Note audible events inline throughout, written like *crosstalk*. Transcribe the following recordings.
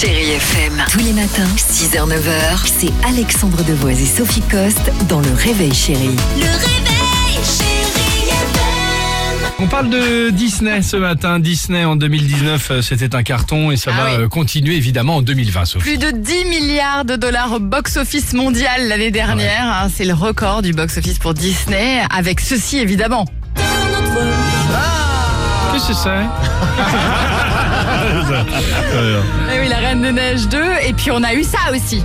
Chérie FM, tous les matins, 6h-9h, c'est Alexandre Devoise et Sophie Coste dans Le Réveil Chérie. Le réveil, chérie FM. On parle de Disney ce matin. Disney en 2019, euh, c'était un carton et ça Ah va oui. euh, continuer évidemment en 2020, Sophie. Plus de 10 milliards de dollars au box-office mondial l'année dernière. hein, c'est le record du box-office pour Disney, avec ceci évidemment. Qu'est-ce que c'est Eh *laughs* oui, la Reine de Neige 2. Et puis on a eu ça aussi.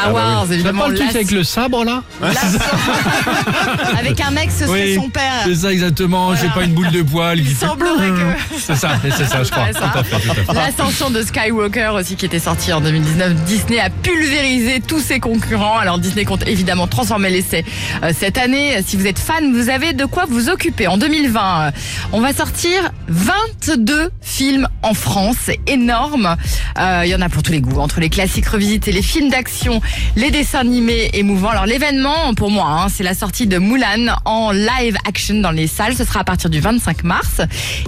Star Wars, Ça évidemment. parle tout l'as- avec le sabre là *laughs* avec un mec, ce serait Oui, son père. C'est ça exactement, j'ai pas une boule de poil. Il semblerait que. C'est ça, c'est ça, je crois. Ouais, Tout ça. à fait, tout à fait. L'ascension de Skywalker aussi qui était sorti en 2019. Disney a pulvérisé tous ses concurrents. Alors Disney compte évidemment transformer l'essai euh, cette année. Si vous êtes fan, vous avez de quoi vous occuper. En 2020, euh, on va sortir 22 films en France. C'est énorme. Euh, Il y en a pour tous les goûts. Entre les classiques revisités, les films d'action, les dessins animés émouvants. Alors l'événement, pour moi, hein, c'est la sortie de Mulan en live action dans les salles. Ce sera à partir du 25 mars.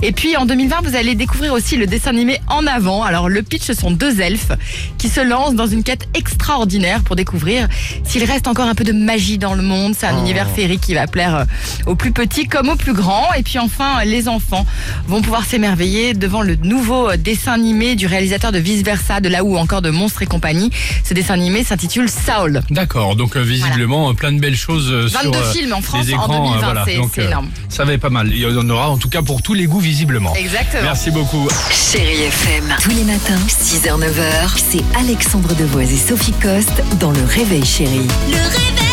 Et puis en 2020, vous allez découvrir aussi le dessin animé En avant. Alors le pitch, ce sont deux elfes qui se lancent dans une quête extraordinaire pour découvrir s'il reste encore un peu de magie dans le monde. C'est un univers féerique qui va plaire euh, aux plus petits comme aux plus grands. Et puis enfin, les enfants vont pouvoir s'émerveiller devant le nouveau euh, dessin animé du réalisateur de Vice Versa, de là où encore de Monstres et compagnie. Ce dessin animé s'intitule Saul. D'accord, donc euh, visiblement euh, plein de belles choses euh, 22 sur euh, films en France les en écrans, 2020, euh, voilà. c'est- énorme. Ça va être pas mal. Il y en aura en tout cas pour tous les goûts visiblement. Exactement. Merci beaucoup. Chérie FM, tous les matins, 6h-9h, c'est Alexandre Devoise et Sophie Coste dans Le Réveil Chérie. Le réveil, chérie